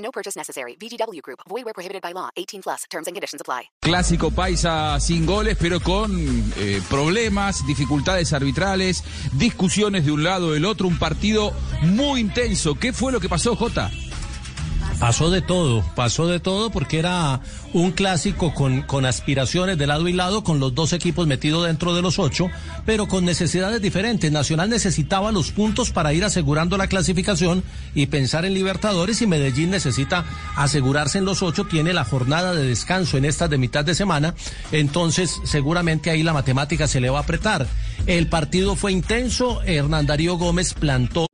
No purchase necessary. VGW Group. Void where prohibited by law. 18 plus. Terms and conditions apply. Clásico paisa sin goles, pero con eh, problemas, dificultades arbitrales, discusiones de un lado del otro, un partido muy intenso. ¿Qué fue lo que pasó, Jota? Pasó de todo, pasó de todo porque era un clásico con, con aspiraciones de lado y lado, con los dos equipos metidos dentro de los ocho, pero con necesidades diferentes. Nacional necesitaba los puntos para ir asegurando la clasificación y pensar en Libertadores y Medellín necesita asegurarse en los ocho, tiene la jornada de descanso en estas de mitad de semana, entonces seguramente ahí la matemática se le va a apretar. El partido fue intenso, Hernán Darío Gómez plantó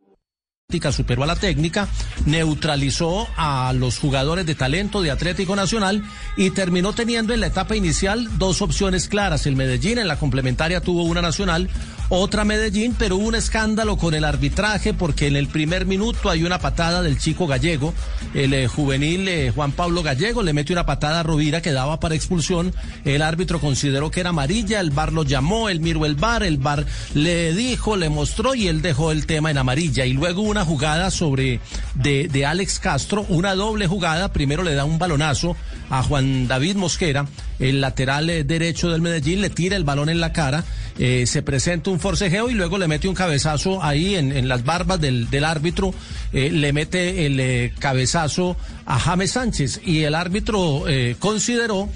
superó a la técnica, neutralizó a los jugadores de talento de Atlético Nacional y terminó teniendo en la etapa inicial dos opciones claras. El Medellín en la complementaria tuvo una nacional, otra Medellín, pero hubo un escándalo con el arbitraje porque en el primer minuto hay una patada del chico gallego, el eh, juvenil eh, Juan Pablo Gallego le mete una patada a Rovira que daba para expulsión. El árbitro consideró que era amarilla, el bar lo llamó, él miró el bar, el bar le dijo, le mostró y él dejó el tema en amarilla. Y luego una jugada sobre de, de Alex Castro, una doble jugada, primero le da un balonazo a Juan David Mosquera, el lateral eh, derecho del Medellín, le tira el balón en la cara, eh, se presenta un forcejeo y luego le mete un cabezazo ahí en, en las barbas del, del árbitro, eh, le mete el eh, cabezazo a James Sánchez y el árbitro consideró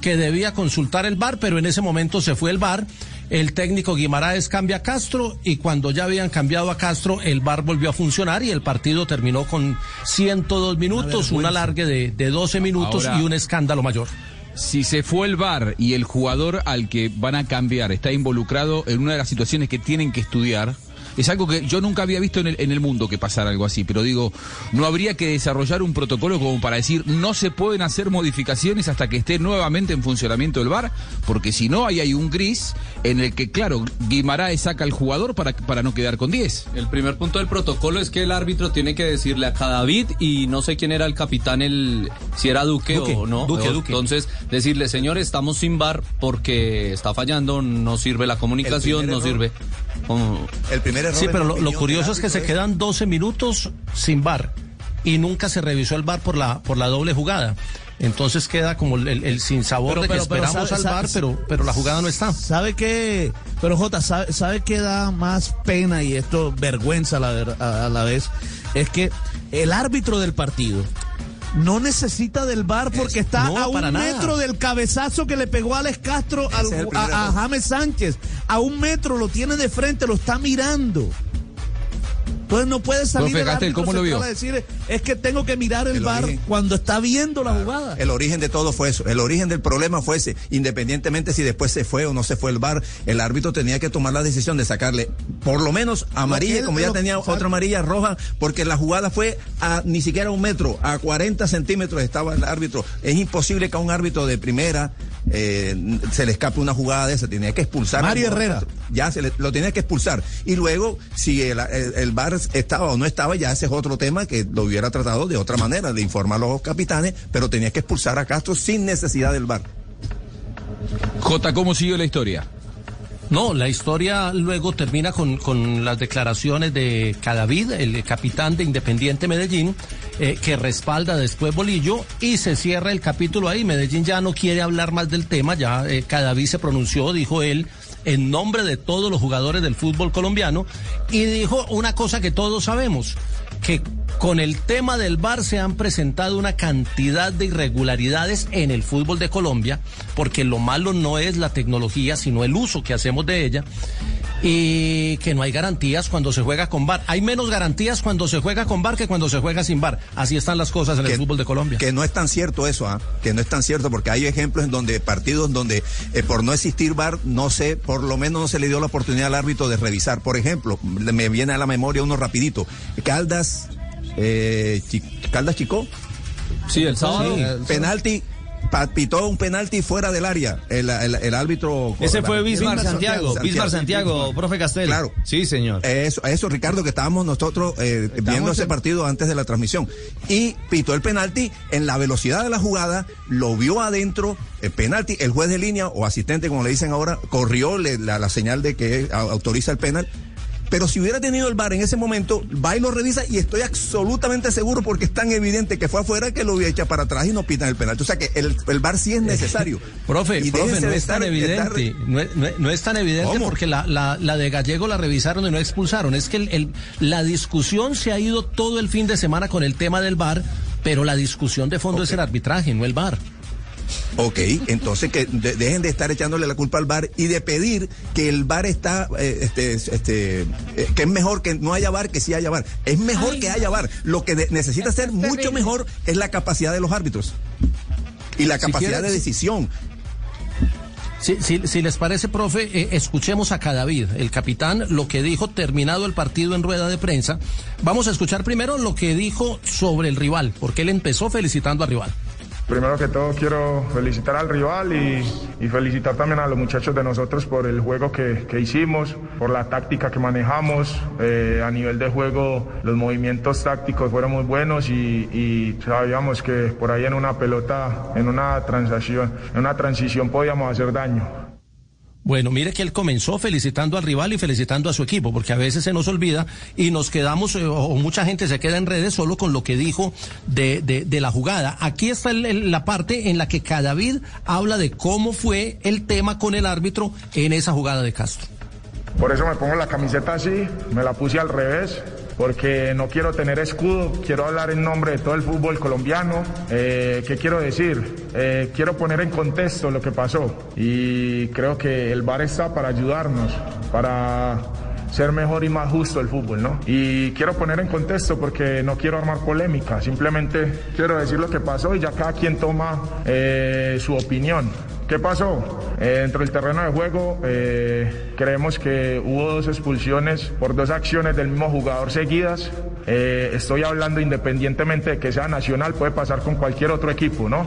que debía consultar el bar, pero en ese momento se fue el bar. El técnico Guimaraes cambia a Castro y cuando ya habían cambiado a Castro, el bar volvió a funcionar y el partido terminó con 102 minutos, un alargue de, de 12 minutos Ahora- y un escándalo mayor. Si se fue el VAR y el jugador al que van a cambiar está involucrado en una de las situaciones que tienen que estudiar, es algo que yo nunca había visto en el, en el mundo que pasara algo así, pero digo, no habría que desarrollar un protocolo como para decir no se pueden hacer modificaciones hasta que esté nuevamente en funcionamiento el VAR, porque si no, ahí hay un gris en el que, claro, Guimaraes saca al jugador para, para no quedar con 10. El primer punto del protocolo es que el árbitro tiene que decirle a Cadavid y no sé quién era el capitán, el si era Duque, Duque, o no. Duque. Entonces, decirle, señor, estamos sin bar porque está fallando, no sirve la comunicación, no error- sirve. Um, El primer error Sí, pero lo, curioso es que se quedan 12 minutos sin bar y nunca se revisó el bar por la, por la doble jugada. Entonces queda como el, el, el sinsabor Pero- de que pero- pero esperamos sabe- al bar, sabe- pero, pero la jugada no está. ¿Sabe qué? Pero Jota, ¿sabe, sabe qué da más pena y esto vergüenza a la, a la vez? Es que el árbitro del partido no necesita del bar porque está no, a un metro del cabezazo que le pegó a Alex Castro al- a, a. James Sánchez. A un metro lo tiene de frente, lo está mirando. Entonces no puede salir Profe el Castel, árbitro ¿cómo lo central vio? a decir es que tengo que mirar el, El bar origen. cuando está viendo la jugada. El origen de todo fue eso. El origen del problema fue ese. Independientemente si después se fue o no se fue el bar, el árbitro tenía que tomar la decisión de sacarle por lo menos amarilla, él- como ya lo- tenía otra amarilla roja, porque la jugada fue a ni siquiera un metro, a 40 centímetros estaba el árbitro. Es imposible que a un árbitro de primera eh, se le escape una jugada de esa. Tenía que expulsar. Mario. Herrera. Ya se le- lo tenía que expulsar. Y luego, si el, el, el bar estaba o no estaba, ya ese es otro tema que lo hubiera tratado de otra manera, de informar a los capitanes, pero tenía que expulsar a Castro sin necesidad del bar. Jota, ¿cómo siguió la historia? No, la historia luego termina con, con las declaraciones de Cadavid, el capitán de Independiente Medellín, eh, que respalda después Bolillo y se cierra el capítulo ahí. Medellín ya no quiere hablar más del tema, ya eh, Cadavid se pronunció, dijo él, en nombre de todos los jugadores del fútbol colombiano y dijo una cosa que todos sabemos, que con el tema del VAR se han presentado una cantidad de irregularidades en el fútbol de Colombia, porque lo malo no es la tecnología, sino el uso que hacemos de ella, y que no hay garantías cuando se juega con VAR. Hay menos garantías cuando se juega con VAR que cuando se juega sin VAR. Así están las cosas en el fútbol de Colombia. Que no es tan cierto eso, ¿ah? que no es tan cierto, porque hay ejemplos en donde partidos donde eh, por no existir VAR, no sé, por lo menos no se le dio la oportunidad al árbitro de revisar. Por ejemplo, me viene a la memoria uno rapidito. Caldas, eh, Caldas Chico, Sí, el sábado. Sí. Penalti, pitó un penalti fuera del área, el, el- el árbitro. Ese fue Bismar Santiago, Bismar Santiago, profe Castel. Claro. Sí, señor. Eso, eso, Ricardo, que estábamos nosotros eh, viendo ese partido antes de la transmisión. Y pitó el penalti en la velocidad de la jugada, lo vio adentro, el penalti, el juez de línea o asistente, como le dicen ahora, corrió le- la, la señal de que autoriza el penal. Pero si hubiera tenido el VAR en ese momento, va y lo revisa y estoy absolutamente seguro porque es tan evidente que fue afuera que lo hubiera echado para atrás y no pitan el penalti. O sea que el, el VAR sí es necesario. Profe, Y profe, no es tan estar- evidente. No es, no es- no es tan evidente porque la, la, la de Gallego la revisaron y no expulsaron. Es que el, el- la discusión se ha ido todo el fin de semana con el tema del VAR, pero la discusión de fondo es el arbitraje, no el VAR. Ok, entonces que de- dejen de estar echándole la culpa al VAR y de pedir que el VAR está, eh, este, este, eh, que es mejor que no haya VAR que sí haya VAR. Es mejor que haya VAR. Lo que de- necesita ser mucho mejor es la capacidad de los árbitros y la Si capacidad de decisión. Si, si- si les parece, profe, eh, escuchemos a Cadavid, el capitán, lo que dijo terminado el partido en rueda de prensa. Vamos a escuchar primero lo que dijo sobre el rival, porque él empezó felicitando al rival. Primero que todo quiero felicitar al rival y, felicitar también a los muchachos de nosotros por el juego que, que hicimos, por la táctica que manejamos. Eh, a nivel de juego los movimientos tácticos fueron muy buenos y, y sabíamos que por ahí en una pelota, en una transacción, en una transición podíamos hacer daño. Bueno, mire que él comenzó felicitando al rival y felicitando a su equipo, porque a veces se nos olvida y nos quedamos, eh, o mucha gente se queda en redes solo con lo que dijo de, de- la jugada. Aquí está la parte en la que Cadavid habla de cómo fue el tema con el árbitro en esa jugada de Castro. Por eso me pongo la camiseta así, me la puse al revés, porque no quiero tener escudo, quiero hablar en nombre de todo el fútbol colombiano. Eh, ¿Qué quiero decir? Eh, quiero poner en contexto lo que pasó y creo que el VAR está para ayudarnos, para ser mejor y más justo el fútbol, ¿no? Y quiero poner en contexto porque no quiero armar polémica, simplemente quiero decir lo que pasó y ya cada quien toma eh, su opinión. ¿Qué pasó? Eh, dentro del terreno de juego eh, creemos que hubo dos expulsiones por dos acciones del mismo jugador seguidas. Eh, estoy hablando independientemente de que sea nacional, puede pasar con cualquier otro equipo, ¿no?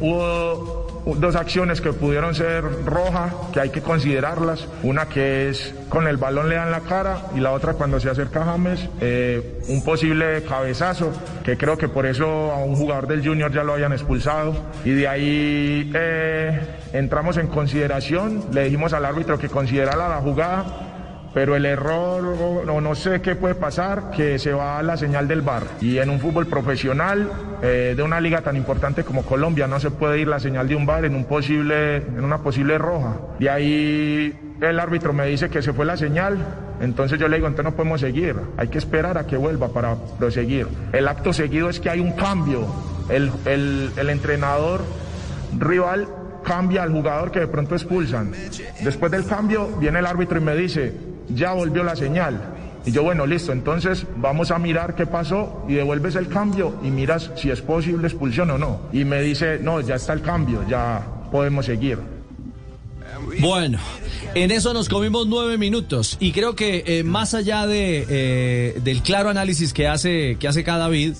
Hubo dos acciones que pudieron ser roja, que hay que considerarlas. Una que es con el balón le dan la cara y la otra cuando se acerca James, eh, un posible cabezazo, que creo que por eso a un jugador del Junior ya lo habían expulsado. Y de ahí eh, entramos en consideración, le dijimos al árbitro que considerara la jugada. Pero el error, o no, no sé qué puede pasar, que se va a la señal del bar. Y en un fútbol profesional eh, de una liga tan importante como Colombia no se puede ir la señal de un bar en un posible, en una posible roja. De ahí el árbitro me dice que se fue la señal. Entonces yo le digo, entonces no podemos seguir. Hay que esperar a que vuelva para proseguir. El acto seguido es que hay un cambio. El, el, el entrenador rival cambia al jugador que de pronto expulsan. Después del cambio viene el árbitro y me dice, ya volvió la señal. Y yo, bueno, listo, entonces vamos a mirar qué pasó y devuelves el cambio y miras si es posible expulsión o no. Y me dice, no, ya está el cambio, ya podemos seguir. Bueno, en eso nos comimos nueve minutos y creo que eh, más allá de, eh, del claro análisis que hace, que hace cada David,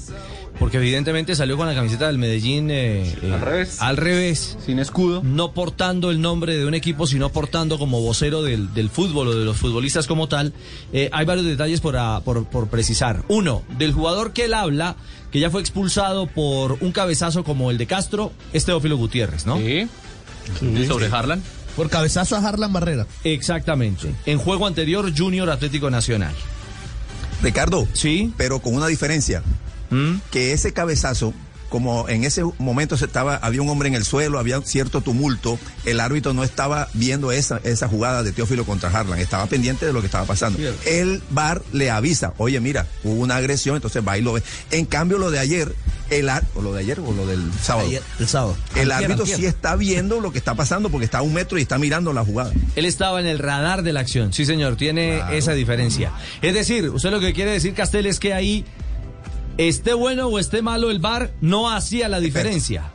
porque evidentemente salió con la camiseta del Medellín eh, eh, Al revés. al revés, Sin escudo. no portando el nombre de un equipo, sino portando como vocero del, del fútbol o de los futbolistas como tal, eh, hay varios detalles por, a- por, por precisar. Uno, del jugador que él habla, que ya fue expulsado por un cabezazo como el de Castro, es Teófilo Gutiérrez, ¿no? Sí. Sí, Sobre Harlan. Por cabezazo a Harlan Barrera. Exactamente. En juego anterior, Junior Atlético Nacional. Ricardo, Sí. pero con una diferencia. ¿Mm? que ese cabezazo, como en ese momento se estaba, había un hombre en el suelo, había cierto tumulto, el árbitro no estaba viendo esa, esa jugada de Teófilo contra Harlan, estaba pendiente de lo que estaba pasando. El VAR le avisa, oye, mira, hubo una agresión, entonces va y lo ve. En cambio, lo de ayer, el o lo de ayer o lo del sábado. Ayer, el sábado. El Antier, árbitro antier. sí está viendo lo que está pasando porque está a un metro y está mirando la jugada. Él estaba en el radar de la acción, sí señor, tiene esa diferencia. Es decir, usted lo que quiere decir, Castel, es que ahí, esté bueno o esté malo el VAR, no hacía la diferencia.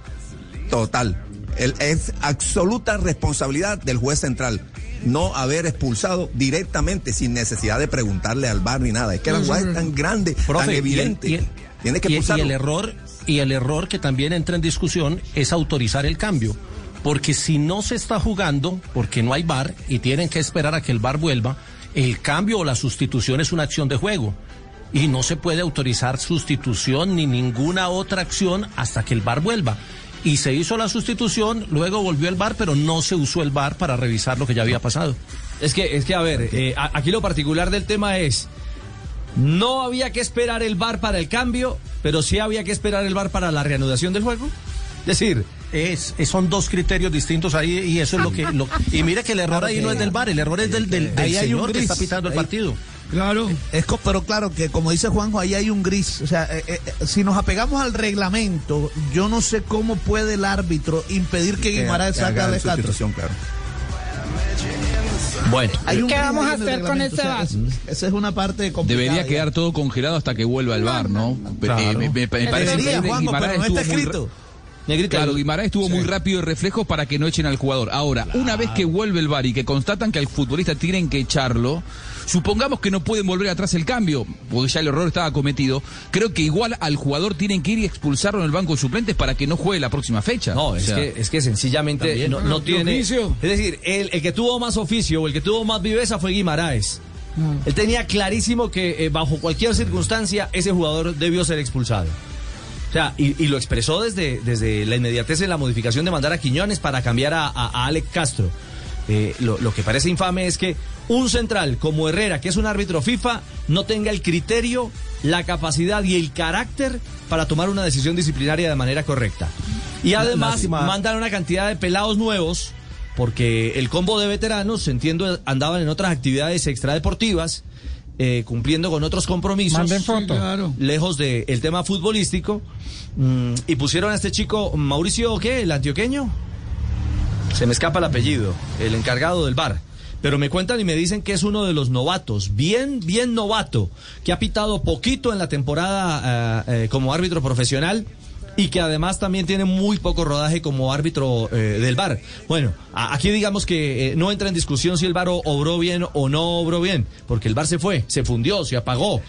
Total. El- es absoluta responsabilidad del juez central no haber expulsado directamente sin necesidad de preguntarle al bar ni nada. Es que la jugada es tan grande, tan y el- evidente. y el- Tiene que y- y expulsarlo. el error y el error que también entra en discusión es autorizar el cambio. Porque si no se está jugando, porque no hay bar y tienen que esperar a que el bar vuelva, el cambio o la sustitución es una acción de juego. Y no se puede autorizar sustitución ni ninguna otra acción hasta que el bar vuelva. Y se hizo la sustitución, luego volvió el bar, pero no se usó el bar para revisar lo que ya había pasado. Es que, es que a ver, eh, aquí lo particular del tema es, no había que esperar el bar para el cambio, pero sí había que esperar el bar para la reanudación del juego. Es decir, Es, es- son dos criterios distintos ahí y eso es lo que... lo- y mire que el error ahí no es del bar, el error es del, del, del Ahí hay un señor que está pitando el Ahí- partido. Claro. Es pero claro que como dice Juanjo, ahí hay un gris. O sea, eh, eh, eh, si nos apegamos al reglamento, yo no sé cómo puede el árbitro impedir que Guimaraes Que saque haga a la claro. bueno, Hay un ¿Qué vamos a hacer con ese o sea, VAR? es- Esa es una parte complicada. Debería quedar todo congelado hasta que vuelva el bar, ¿no? Claro. Eh, me, me- me parece Debería, que Juanjo, Guimaraes pero no está muy escrito. Negrita, Claro, Guimaraes estuvo muy rápido y reflejos para que no echen al jugador. Ahora, una vez que vuelve el VAR y que constatan que al futbolista tienen que echarlo, supongamos que no pueden volver atrás el cambio, porque ya el error estaba cometido, creo que igual al jugador tienen que ir y expulsarlo en el banco de suplentes para que no juegue la próxima fecha. No, O es, sea, que, es que sencillamente no, tiene. oficio. Es decir, el, el que tuvo más oficio o el que tuvo más viveza fue Guimaraes. Él tenía clarísimo que eh, bajo cualquier circunstancia ese jugador debió ser expulsado. O sea, y, y lo expresó desde, desde la inmediatez en la modificación de mandar a Quiñones para cambiar a, a- a Alex Castro. Eh, lo, lo que parece infame es que un central como Herrera, que es un árbitro FIFA, no tenga el criterio, la capacidad y el carácter para tomar una decisión disciplinaria de manera correcta. Y además Lástima. mandan una cantidad de pelados nuevos, porque el combo de veteranos, entiendo, andaban en otras actividades extradeportivas, eh, cumpliendo con otros compromisos. Manden foto. Lejos del tema futbolístico. mm, y pusieron a este chico, Mauricio, ¿qué? ¿El antioqueño? Se me escapa el apellido, el encargado del bar. Pero me cuentan y me dicen que es uno de los novatos, bien, bien novato, que ha pitado poquito en la temporada eh, eh, como árbitro profesional y que además también tiene muy poco rodaje como árbitro eh, del bar. Bueno, a- aquí digamos que eh, no entra en discusión si el bar o- obró bien o no obró bien, porque el bar se fue, se fundió, se apagó.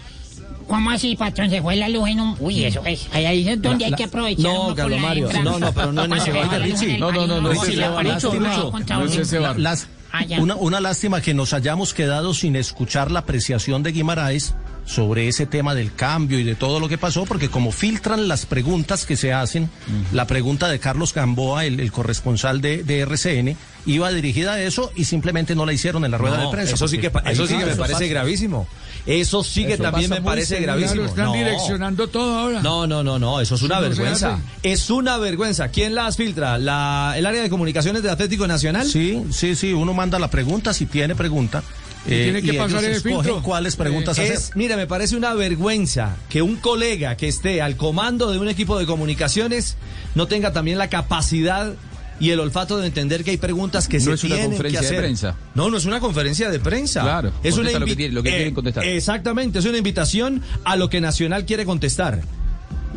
¿Cómo así, patrón? Se fue la luz en un... Uy, eso es... Ahí es donde hay que aprovechar No, Carlos Mario, no, no, pero no en ese en el- No, no, no, no, sí, No uno. es ese bar. Las- Ah, una, una lástima que nos hayamos quedado sin escuchar la apreciación de Guimaraes sobre ese tema del cambio y de todo lo que pasó, porque como filtran las preguntas que se hacen, la pregunta de Carlos Gamboa, el, el corresponsal de, de RCN, iba dirigida a eso y simplemente no la hicieron en la rueda No, de prensa. Eso sí que, eso sí que me parece pasa. gravísimo. Eso sí que Eso también me parece gravísimo. Están No. direccionando todo ahora. No, no, no, no, eso es una no vergüenza. Es una vergüenza. ¿Quién las filtra? ¿La, ¿El área de comunicaciones del Atlético Nacional? Sí, sí, sí, uno manda la pregunta si tiene pregunta. Y tiene que ellos pasar el escogen filtro. cuáles preguntas Es, hacer. mira, me parece una vergüenza que un colega que esté al comando de un equipo de comunicaciones no tenga también la capacidad y el olfato de entender que hay preguntas que No se es una conferencia que de hacer. prensa. No, no es una conferencia de prensa. Claro, es una lo que invi- tiene- lo que quieren contestar. Exactamente, es una invitación a lo que Nacional quiere contestar.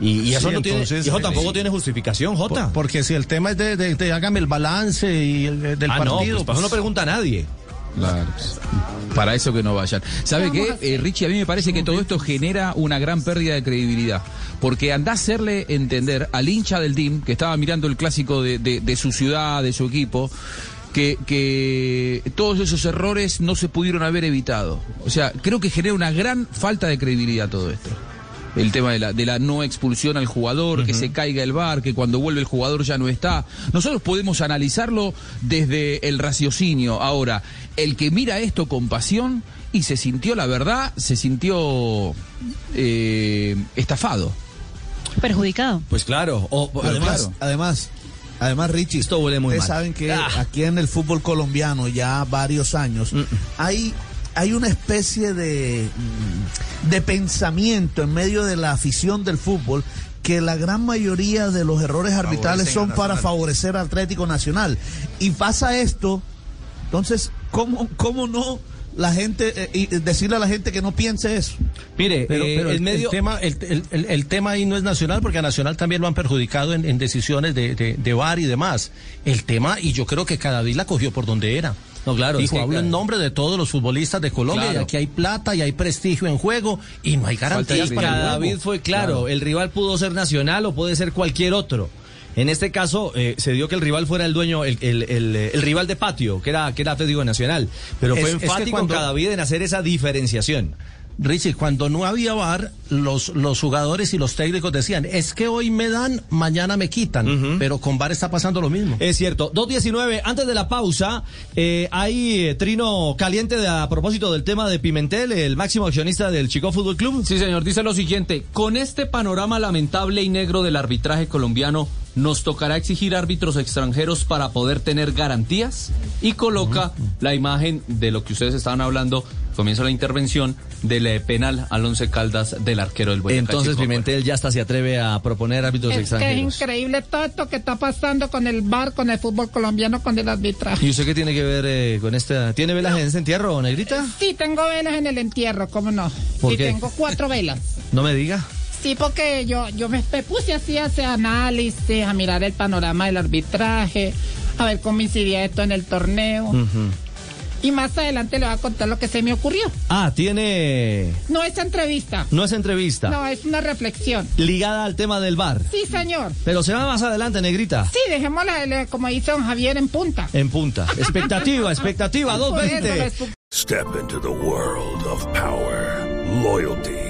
Y, y eso, Sí, no tiene, y eso eh, tampoco sí. tiene justificación, Jota. Por- porque si el tema es de, de- de hágame el balance y el, eh, del ah, no, partido. pues, para eso no pues, pregunta a nadie. Claro. Para eso que no vayan. ¿Sabe qué, Eh, Richie? A mí me parece que todo esto genera una gran pérdida de credibilidad. Porque anda a hacerle entender al hincha del team, que estaba mirando el clásico de, de- de su ciudad, de su equipo, que, que todos esos errores no se pudieron haber evitado. O sea, creo que genera una gran falta de credibilidad todo esto. El tema de la, de la no expulsión al jugador, que se caiga el bar, que cuando vuelve el jugador ya no está. Nosotros podemos analizarlo desde el raciocinio. Ahora, el que mira esto con pasión y se sintió, la verdad, se sintió eh, estafado. Perjudicado. Pues claro. o- Además, claro. además, además, Richie, Esto huele muy ustedes mal. saben que Ah. aquí en el fútbol colombiano ya varios años hay hay una especie de mm, de pensamiento en medio de la afición del fútbol que la gran mayoría de los errores arbitrales Favorecen son para favorecer al Atlético Nacional y pasa esto entonces cómo cómo no la gente eh, y decirle a la gente que no piense eso Mire, Pero, eh, pero el el, medio... el tema, el, el- el- el tema ahí no es nacional, porque a Nacional también lo han perjudicado en, en decisiones de, de, de VAR y demás. El tema, y yo creo que cada vez la cogió por donde era. No, claro, es Dijo, que, hablo en nombre de todos los futbolistas de Colombia Claro. y aquí hay plata y hay prestigio en juego y no hay garantías para el para juego. David fue claro, el rival pudo ser nacional o puede ser cualquier otro. En este caso eh, se dio que el rival fuera el dueño, el, el- el, eh, el rival de patio, que era, que era Atlético Nacional. Pero fue Es- es que enfático Cadavid en hacer esa diferenciación. Richie, cuando no había VAR, los, los jugadores y los técnicos decían, es que hoy me dan, mañana me quitan, pero con VAR está pasando lo mismo. Es cierto. 2.19, antes de la pausa, eh, hay eh, trino caliente de- a propósito del tema de Pimentel, el máximo accionista del Chico Fútbol Club. Sí, señor, dice lo siguiente, con este panorama lamentable y negro del arbitraje colombiano, ¿nos tocará exigir árbitros extranjeros para poder tener garantías? Y coloca la imagen de lo que ustedes estaban hablando, comienza la intervención del eh, penal al once Caldas del arquero del Boyacá Entonces Chico. Pimentel ya hasta se atreve a proponer árbitros Es que es extranjeros. increíble todo esto que está pasando con el bar, con el fútbol colombiano, con el arbitraje. ¿Y usted qué tiene que ver eh, con esta? ¿Tiene velas en este entierro, Negrita? Sí, tengo velas en el entierro, ¿cómo no? ¿Por y qué? tengo cuatro velas. No me diga. Sí, porque yo, yo me, me puse así a hacer análisis, a mirar el panorama del arbitraje, a ver cómo incidía esto en el torneo. Y más adelante le voy a contar lo que se me ocurrió. Ah, tiene... No es entrevista. No es entrevista. No, es una reflexión. Ligada al tema del bar. Sí, señor. Pero se va más adelante, Negrita. Sí, dejémosla, como dice don Javier, en punta. En punta. Expectativa, expectativa, Por eso, 220. les- Step into the world of power, loyalty,